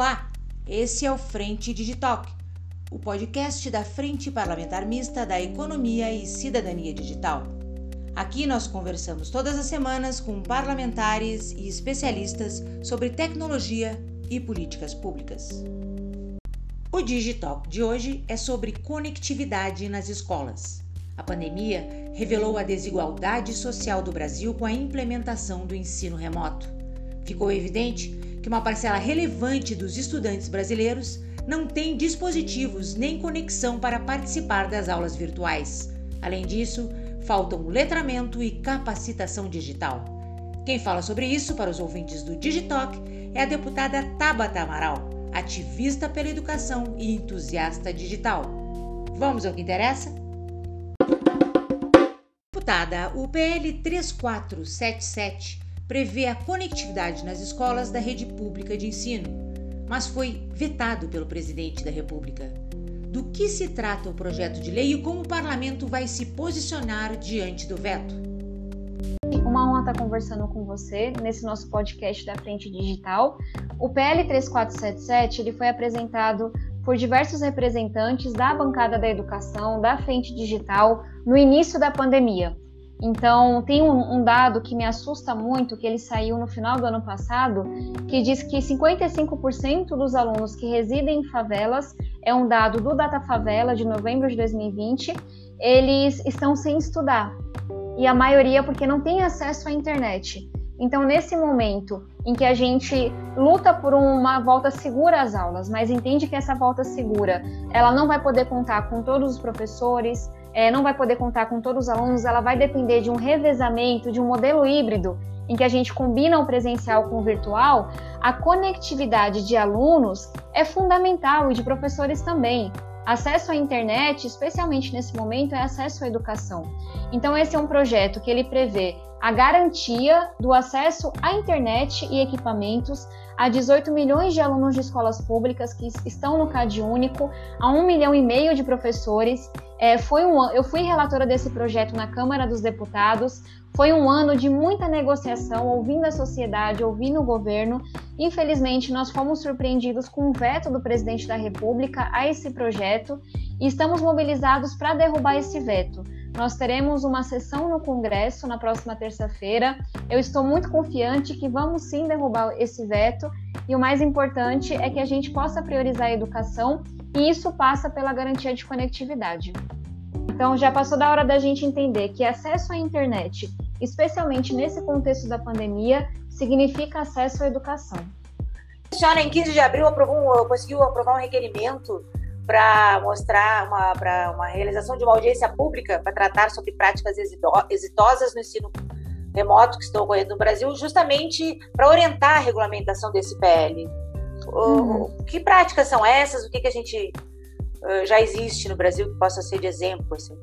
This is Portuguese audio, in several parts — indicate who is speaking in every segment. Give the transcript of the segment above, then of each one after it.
Speaker 1: Olá, esse é o Frente Digitalk, o podcast da Frente Parlamentar Mista da Economia e Cidadania Digital. Aqui nós conversamos todas as semanas com parlamentares e especialistas sobre tecnologia e políticas públicas. O Digitalk de hoje é sobre conectividade nas escolas. A pandemia revelou a desigualdade social do Brasil com a implementação do ensino remoto. Ficou evidente que uma parcela relevante dos estudantes brasileiros não tem dispositivos nem conexão para participar das aulas virtuais. Além disso, faltam letramento e capacitação digital. Quem fala sobre isso para os ouvintes do Digitalk é a deputada Tabata Amaral, ativista pela educação e entusiasta digital. Vamos ao que interessa? Deputada, o PL 3477 prevê a conectividade nas escolas da rede pública de ensino, mas foi vetado pelo presidente da República. Do que se trata o projeto de lei e como o parlamento vai se posicionar diante do veto?
Speaker 2: Uma honra estar conversando com você nesse nosso podcast da Frente Digital. O PL 3477 ele foi apresentado por diversos representantes da bancada da educação, da Frente Digital, no início da pandemia. Então, tem um, um, dado que me assusta muito, que ele saiu no final do ano passado, que diz que 55% dos alunos que residem em favelas, é um dado do Data Favela de novembro de 2020, eles estão sem estudar. E a maioria porque não tem acesso à internet. Então, nesse momento em que a gente luta por uma volta segura às aulas, mas entende que essa volta segura, ela não vai poder contar com todos os professores, é, não vai poder contar com todos os alunos, ela vai depender de um revezamento, de um modelo híbrido, em que a gente combina o presencial com o virtual, a conectividade de alunos é fundamental e de professores também. Acesso à internet, especialmente nesse momento, é acesso à educação. Então, esse é um projeto que ele prevê a garantia do acesso à internet e equipamentos a 18 milhões de alunos de escolas públicas que estão no CAD único, a 1 milhão e meio de professores. É, foi um, eu fui relatora desse projeto na Câmara dos Deputados. Foi um ano de muita negociação, ouvindo a sociedade, ouvindo o governo. Infelizmente, nós fomos surpreendidos com o veto do presidente da República a esse projeto e estamos mobilizados para derrubar esse veto. Nós teremos uma sessão no Congresso na próxima terça-feira. Eu estou muito confiante que vamos sim derrubar esse veto e o mais importante é que a gente possa priorizar a educação e isso passa pela garantia de conectividade. Então, já passou da hora da gente entender que acesso à internet, especialmente nesse contexto da pandemia, significa acesso à educação.
Speaker 3: A senhora, em 15 de abril, aprovou, conseguiu aprovar um requerimento para mostrar uma, pra uma realização de uma audiência pública para tratar sobre práticas exitosas no ensino remoto que estão ocorrendo no Brasil, justamente para orientar a regulamentação desse PL. Uhum. que práticas são essas? O que, que a gente uh, já existe no Brasil que possa ser de exemplo? Assim?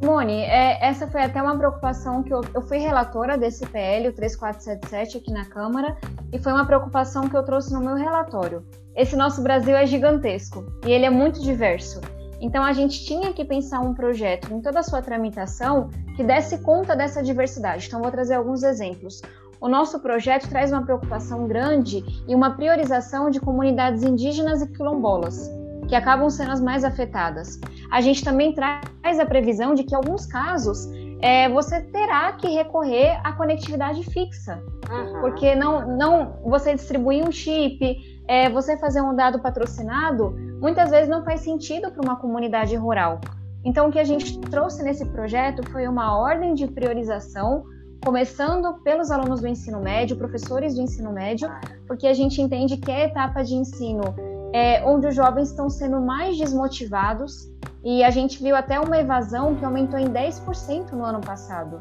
Speaker 2: Simone, é, essa foi até uma preocupação que eu, eu fui relatora desse PL, o 3477, aqui na Câmara, e foi uma preocupação que eu trouxe no meu relatório esse nosso Brasil é gigantesco e ele é muito diverso. Então a gente tinha que pensar um projeto em toda a sua tramitação que desse conta dessa diversidade. Então vou trazer alguns exemplos. O nosso projeto traz uma preocupação grande e uma priorização de comunidades indígenas e quilombolas, que acabam sendo as mais afetadas. A gente também traz a previsão de que, em alguns casos, é, você terá que recorrer à conectividade fixa, uhum. porque não, não você distribuir um chip, é, você fazer um dado patrocinado, muitas vezes não faz sentido para uma comunidade rural. Então, o que a gente trouxe nesse projeto foi uma ordem de priorização, começando pelos alunos do ensino médio, professores do ensino médio, porque a gente entende que é a etapa de ensino é, onde os jovens estão sendo mais desmotivados, e a gente viu até uma evasão que aumentou em 10% no ano passado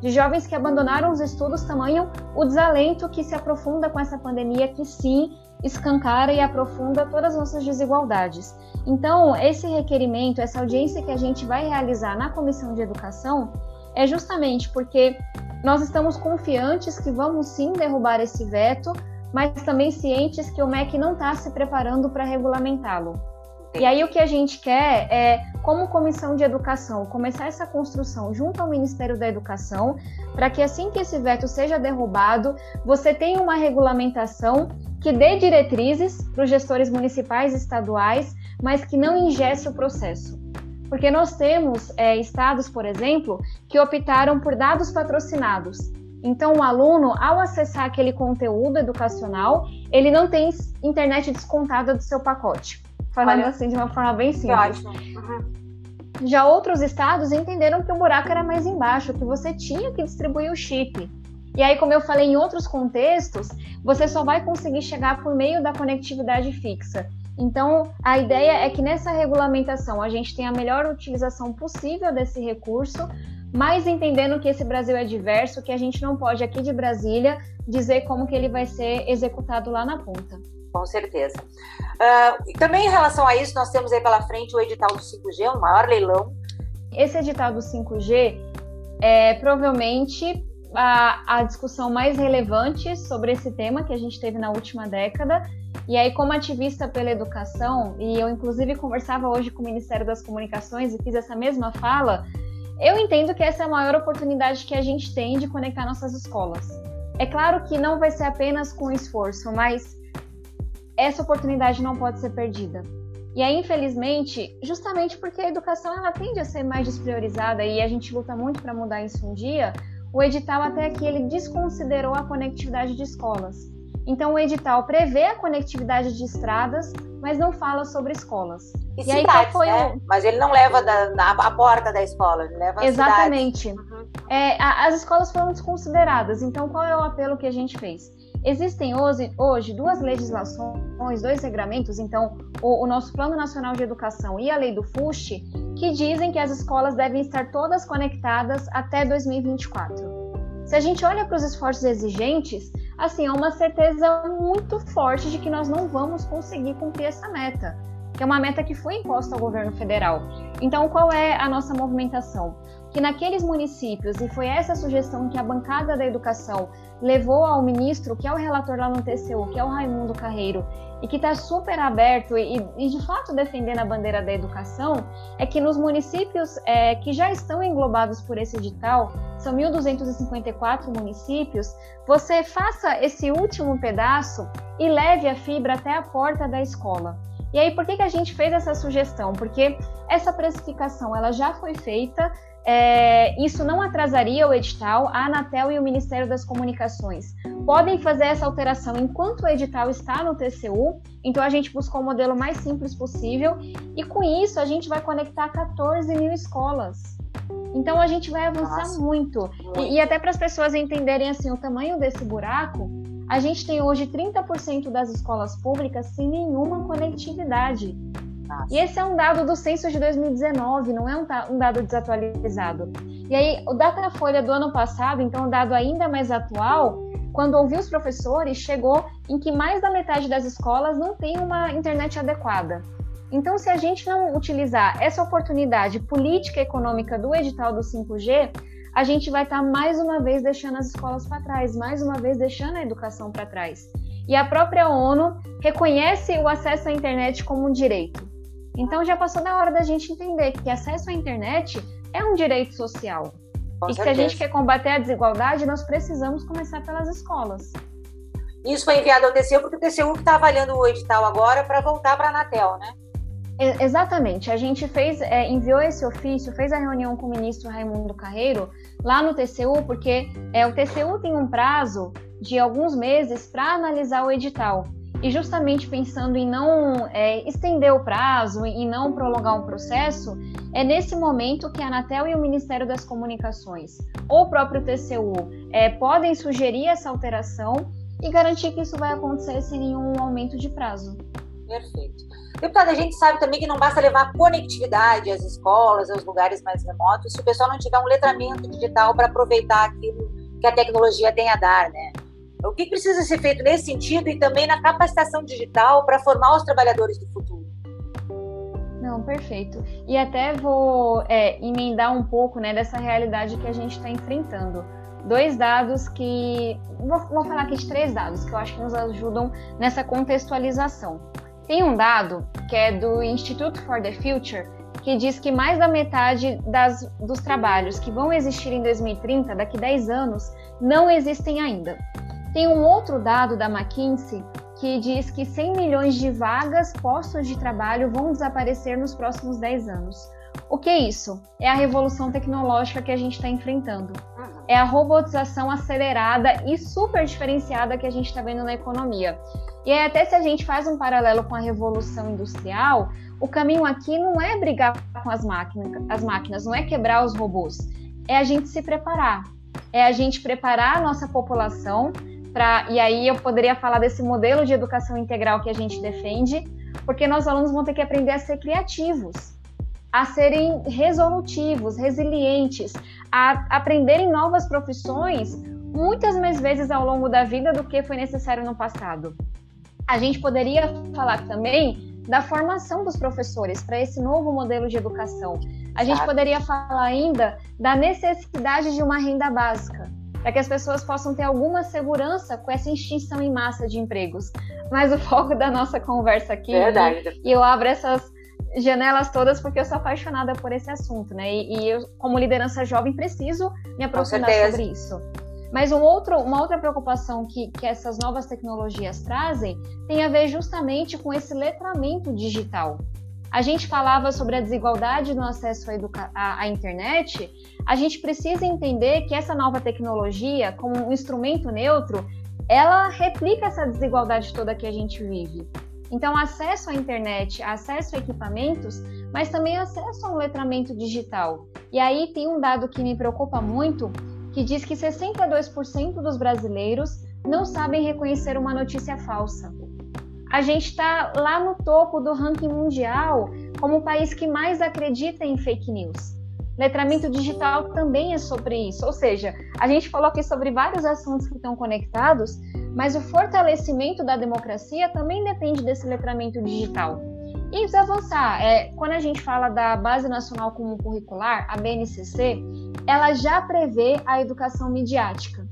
Speaker 2: de jovens que abandonaram os estudos, tamanho o desalento que se aprofunda com essa pandemia, que sim escancara e aprofunda todas as nossas desigualdades. Então, esse requerimento, essa audiência que a gente vai realizar na Comissão de Educação, é justamente porque nós estamos confiantes que vamos sim derrubar esse veto, mas também cientes que o MEC não está se preparando para regulamentá-lo. E aí o que a gente quer é, como comissão de educação, começar essa construção junto ao Ministério da Educação, para que assim que esse veto seja derrubado, você tenha uma regulamentação que dê diretrizes para os gestores municipais e estaduais, mas que não ingesse o processo. Porque nós temos é, estados, por exemplo, que optaram por dados patrocinados. Então, o aluno, ao acessar aquele conteúdo educacional, ele não tem internet descontada do seu pacote. Falando Olha, assim de uma forma bem simples. Uhum. Já outros estados entenderam que o buraco era mais embaixo, que você tinha que distribuir o chip. E aí, como eu falei em outros contextos, você só vai conseguir chegar por meio da conectividade fixa. Então, a ideia é que nessa regulamentação a gente tenha a melhor utilização possível desse recurso, mas entendendo que esse Brasil é diverso, que a gente não pode aqui de Brasília dizer como que ele vai ser executado lá na ponta.
Speaker 3: Com certeza. Uh, também em relação a isso, nós temos aí pela frente o edital do 5G, o maior leilão.
Speaker 2: Esse edital do 5G é provavelmente a, a discussão mais relevante sobre esse tema que a gente teve na última década. E aí, como ativista pela educação, e eu inclusive conversava hoje com o Ministério das Comunicações e fiz essa mesma fala, eu entendo que essa é a maior oportunidade que a gente tem de conectar nossas escolas. É claro que não vai ser apenas com esforço, mas essa oportunidade não pode ser perdida. E aí, infelizmente, justamente porque a educação ela tende a ser mais despriorizada e a gente luta muito para mudar isso um dia, o edital até aqui ele desconsiderou a conectividade de escolas. Então o edital prevê a conectividade de estradas, mas não fala sobre escolas.
Speaker 3: E, e cidades, aí foi né? Mas ele não leva da, na, a porta da escola, ele leva
Speaker 2: Exatamente. Uhum. É, a, as escolas foram desconsideradas. Então qual é o apelo que a gente fez? Existem hoje, hoje duas legislações, dois regramentos, então o, o, nosso Plano Nacional de Educação e a Lei do FUST, que dizem que as escolas devem estar todas conectadas até 2024. Se a gente olha para os esforços exigentes, assim, há uma certeza muito forte de que nós não vamos conseguir cumprir essa meta, que é uma meta que foi imposta ao governo federal. Então, qual é a nossa movimentação? Que naqueles municípios, e foi essa sugestão que a bancada da educação levou ao ministro, que é o relator lá no TCU, que é o Raimundo Carreiro, e que está super aberto e, e, de fato defendendo a bandeira da educação, é que nos municípios é, que já estão englobados por esse edital, são 1.254 municípios, você faça esse último pedaço e leve a fibra até a porta da escola. E aí, por que, que a gente fez essa sugestão? Porque essa precificação ela já foi feita, é, isso não atrasaria o edital, a Anatel e o Ministério das Comunicações podem fazer essa alteração enquanto o edital está no TCU, então a gente buscou o modelo mais simples possível, e com isso a gente vai conectar 14 mil escolas. Então a gente vai avançar Nossa. muito. E, e até para as pessoas entenderem assim o tamanho desse buraco, a gente tem hoje 30% das escolas públicas sem nenhuma conectividade. E esse é um dado do censo de 2019, não é um, um dado desatualizado. E aí, o Datafolha do ano passado, então, um dado ainda mais atual, quando ouvi os professores, chegou em que mais da metade das escolas não tem uma internet adequada. Então, se a gente não utilizar essa oportunidade política e econômica do edital do 5G, a gente vai estar mais uma vez deixando as escolas para trás, mais uma vez deixando a educação para trás. E a própria ONU reconhece o acesso à internet como um direito. Então já passou da hora da gente entender que acesso à internet é um direito social. Com e que se a gente quer combater a desigualdade, nós precisamos começar pelas escolas.
Speaker 3: Isso foi enviado ao TCU porque o TCU está avaliando o edital agora para voltar para a Anatel, né?
Speaker 2: Exatamente. A gente fez, é, enviou esse ofício, fez a reunião com o ministro Raimundo Carreiro lá no TCU, porque é, o TCU tem um prazo de alguns meses para analisar o edital. E justamente pensando em não é, estender o prazo e não prolongar um processo, é nesse momento que a Anatel e o Ministério das Comunicações, ou o próprio TCU, é, podem sugerir essa alteração e garantir que isso vai acontecer sem nenhum aumento de prazo.
Speaker 3: Perfeito. Deputada, a gente sabe também que não basta levar conectividade às escolas, aos lugares mais remotos, se o pessoal não tiver um letramento digital para aproveitar aquilo que a tecnologia tem a dar, né? O que precisa ser feito nesse sentido e também na capacitação digital para formar os trabalhadores do futuro?
Speaker 2: Não, perfeito. E até vou é, emendar um pouco né, dessa realidade que a gente está enfrentando. Dois dados que. Vou, vou falar aqui de três dados que eu acho que nos ajudam nessa contextualização. Tem um dado que é do Institute for the Future, que diz que mais da metade das, dos trabalhos que vão existir em 2030, daqui 10 anos, não existem ainda. Tem um outro dado da McKinsey que diz que 100 milhões de vagas, postos de trabalho vão desaparecer nos próximos 10 anos. O que é isso? É a revolução tecnológica que a gente está enfrentando. É a robotização acelerada e super diferenciada que a gente está vendo na economia. E aí, até se a gente faz um paralelo com a revolução industrial, o caminho aqui não é brigar com as máquinas, as máquinas, não é quebrar os robôs, é a gente se preparar, é a gente preparar a nossa população para. E aí eu poderia falar desse modelo de educação integral que a gente defende, porque nós alunos vão ter que aprender a ser criativos, a serem resolutivos, resilientes, a aprenderem novas profissões muitas mais vezes ao longo da vida do que foi necessário no passado. A gente poderia falar também da formação dos professores para esse novo modelo de educação. A gente poderia falar ainda da necessidade de uma renda básica, para que as pessoas possam ter alguma segurança com essa extinção em massa de empregos. Mas o foco da nossa conversa aqui,
Speaker 3: Verdade.
Speaker 2: E eu abro essas janelas todas porque eu sou apaixonada por esse assunto, né? E, e eu, como liderança jovem, preciso me aprofundar sobre isso. Mas um outro, uma outra preocupação que, que essas novas tecnologias trazem tem a ver justamente com esse letramento digital. A gente falava sobre a desigualdade no acesso à, à, à internet. A gente precisa entender que essa nova tecnologia, como um instrumento neutro, ela replica essa desigualdade toda que a gente vive. Então, acesso à internet, acesso a equipamentos, mas também acesso a um letramento digital. E aí tem um dado que me preocupa muito, que diz que 62% dos brasileiros não sabem reconhecer uma notícia falsa. A gente está lá no topo do ranking mundial como o país que mais acredita em fake news. Letramento digital também é sobre isso, ou seja, a gente falou aqui sobre vários assuntos que estão conectados, mas o fortalecimento da democracia também depende desse letramento digital. E precisa avançar. É, quando a gente fala da Base Nacional Comum Curricular, a BNCC, ela já prevê a educação midiática.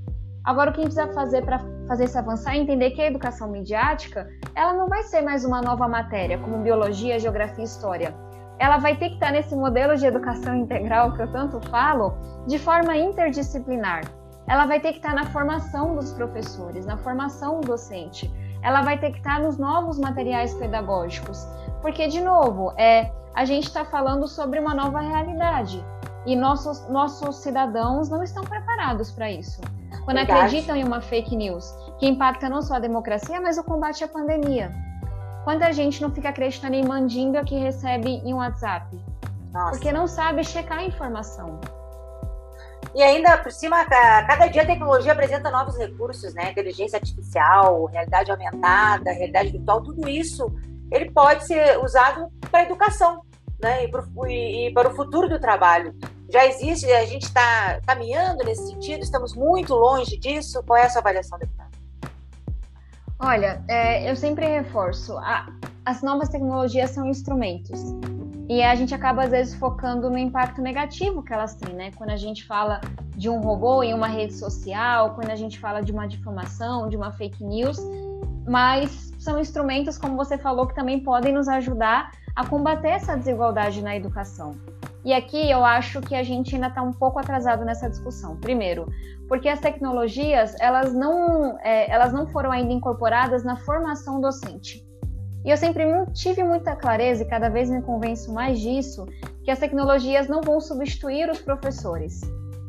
Speaker 2: Agora, o que a gente precisa fazer para fazer isso avançar é entender que a educação midiática ela não vai ser mais uma nova matéria, como biologia, geografia e história. Ela vai ter que estar nesse modelo de educação integral que eu tanto falo, de forma interdisciplinar. Ela vai ter que estar na formação dos professores, na formação docente. Ela vai ter que estar nos novos materiais pedagógicos. Porque, de novo, é, a gente está falando sobre uma nova realidade e nossos, nossos cidadãos não estão preparados para isso. Quando Verdade. acreditam em uma fake news que impacta não só a democracia, mas o combate à pandemia. Quanta gente não fica acreditando em mandinga que recebe em WhatsApp? Nossa. Porque não sabe checar a informação.
Speaker 3: E ainda por cima, cada dia a tecnologia apresenta novos recursos, né? Inteligência artificial, realidade aumentada, realidade virtual, tudo isso ele pode ser usado para educação né? e, pro, e, e para o futuro do trabalho. Já existe, a gente está caminhando nesse sentido, estamos muito longe disso. Qual é a sua avaliação, deputada?
Speaker 2: Olha, é, eu sempre reforço, a, as novas tecnologias são instrumentos. E a gente acaba, às vezes, focando no impacto negativo que elas têm, né? Quando a gente fala de um robô em uma rede social, quando a gente fala de uma difamação, de uma fake news, mas são instrumentos, como você falou, que também podem nos ajudar a combater essa desigualdade na educação. E aqui eu acho que a gente ainda está um pouco atrasado nessa discussão. Primeiro, porque as tecnologias elas não, é, elas não foram ainda incorporadas na formação docente. E eu sempre tive muita clareza, e cada vez me convenço mais disso, que as tecnologias não vão substituir os professores.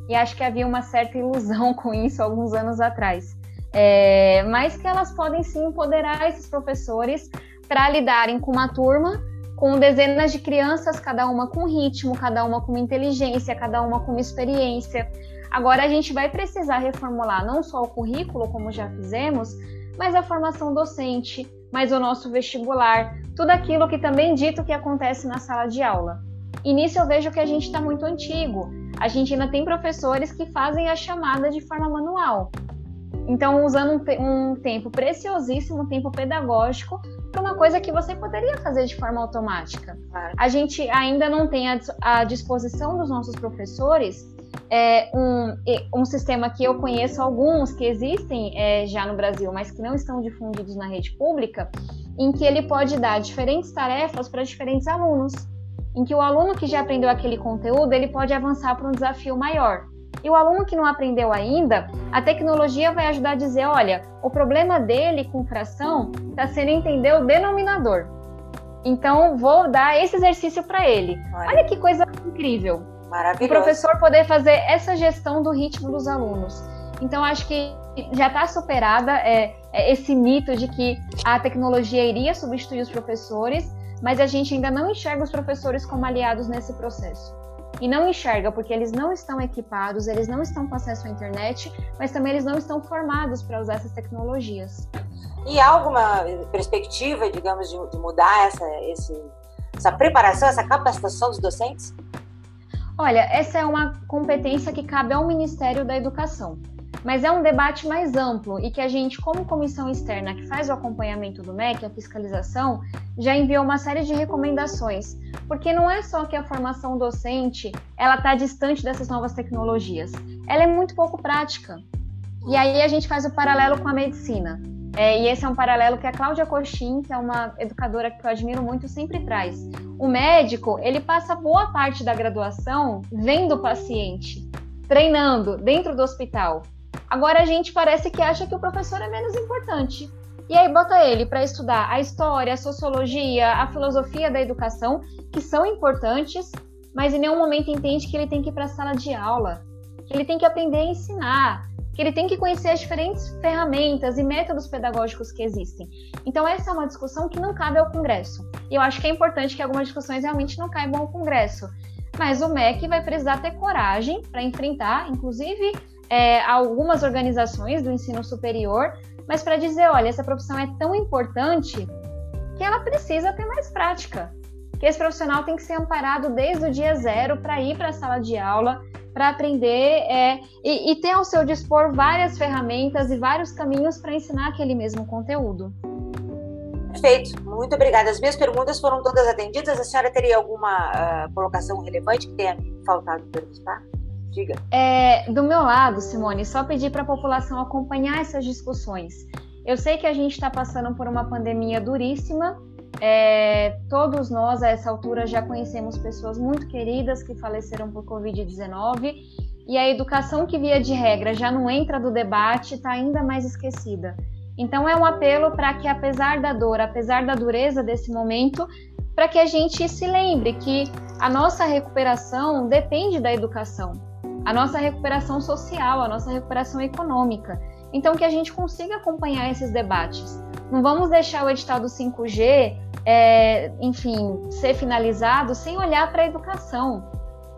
Speaker 2: E acho que havia uma certa ilusão com isso alguns anos atrás é, mas que elas podem sim empoderar esses professores para lidarem com uma turma com dezenas de crianças, cada uma com ritmo, cada uma com inteligência, cada uma com experiência. Agora a gente vai precisar reformular não só o currículo, como já fizemos, mas a formação docente, mas o nosso vestibular, tudo aquilo que também dito que acontece na sala de aula. E nisso eu vejo que a gente está muito antigo. A gente ainda tem professores que fazem a chamada de forma manual. Então, usando um, te um tempo preciosíssimo, um tempo pedagógico, para uma coisa que você poderia fazer de forma automática. A gente ainda não tem à disposição dos nossos professores é, um, um sistema que eu conheço alguns que existem é, já no Brasil, mas que não estão difundidos na rede pública, em que ele pode dar diferentes tarefas para diferentes alunos, em que o aluno que já aprendeu aquele conteúdo ele pode avançar para um desafio maior. E o aluno que não aprendeu ainda, a tecnologia vai ajudar a dizer: olha, o problema dele com fração está sendo entender o denominador. Então, vou dar esse exercício para ele. Olha. Olha que coisa incrível. O professor poder fazer essa gestão do ritmo dos alunos. Então, acho que já está superada é, é, esse mito de que a tecnologia iria substituir os professores, mas a gente ainda não enxerga os professores como aliados nesse processo. E não enxerga porque eles não estão equipados, eles não estão com acesso à internet, mas também eles não estão formados para usar essas tecnologias.
Speaker 3: E há alguma perspectiva, digamos, de, de mudar essa, esse, essa preparação, essa capacitação dos docentes?
Speaker 2: Olha, essa é uma competência que cabe ao Ministério da Educação. Mas é um debate mais amplo e que a gente, como comissão externa que faz o acompanhamento do MEC, a fiscalização, já enviou uma série de recomendações, porque não é só que a formação docente ela está distante dessas novas tecnologias, ela é muito pouco prática. E aí a gente faz o paralelo com a medicina. É, e esse é um paralelo que a Cláudia Coxim, que é uma educadora que eu admiro muito, sempre traz. O médico, ele passa boa parte da graduação vendo o paciente, treinando dentro do hospital. Agora a gente parece que acha que o professor é menos importante. E aí bota ele para estudar a história, a sociologia, a filosofia da educação, que são importantes, mas em nenhum momento entende que ele tem que ir para a sala de aula, que ele tem que aprender a ensinar, que ele tem que conhecer as diferentes ferramentas e métodos pedagógicos que existem. Então essa é uma discussão que não cabe ao Congresso. E eu acho que é importante que algumas discussões realmente não caibam ao Congresso. Mas o MEC vai precisar ter coragem para enfrentar, inclusive é, algumas organizações do ensino superior, mas para dizer, olha, essa profissão é tão importante que ela precisa ter mais prática. Que esse profissional tem que ser amparado desde o dia zero para ir para a sala de aula, para aprender é, e, e ter ao seu dispor várias ferramentas e vários caminhos para ensinar aquele mesmo conteúdo.
Speaker 3: Perfeito, muito obrigada. As minhas perguntas foram todas atendidas. A senhora teria alguma uh, colocação relevante que tenha faltado perguntar? Diga.
Speaker 2: É, do meu lado, Simone, só pedir para a população acompanhar essas discussões. Eu sei que a gente está passando por uma pandemia duríssima. É, todos nós, a essa altura, já conhecemos pessoas muito queridas que faleceram por Covid-19 e a educação que, via de regra, já não entra do debate, está ainda mais esquecida. Então, é um apelo para que, apesar da dor, apesar da dureza desse momento, para que a gente se lembre que a nossa recuperação depende da educação a nossa recuperação social, a nossa recuperação econômica. Então, que a gente consiga acompanhar esses debates. Não vamos deixar o edital do 5G, é, enfim, ser finalizado sem olhar para a educação.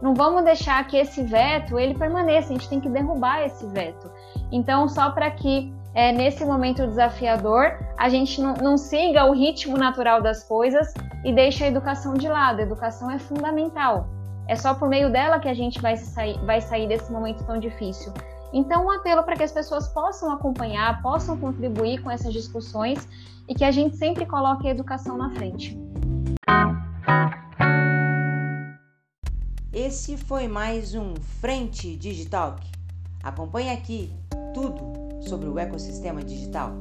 Speaker 2: Não vamos deixar que esse veto ele permaneça. A gente tem que derrubar esse veto. Então, só para que é, nesse momento desafiador a gente não, não siga o ritmo natural das coisas e deixe a educação de lado. A educação é fundamental. É só por meio dela que a gente vai sair, vai sair desse momento tão difícil. Então, um apelo para que as pessoas possam acompanhar, possam contribuir com essas discussões e que a gente sempre coloque a educação na frente.
Speaker 1: Esse foi mais um Frente Digital. Acompanhe aqui tudo sobre o ecossistema digital.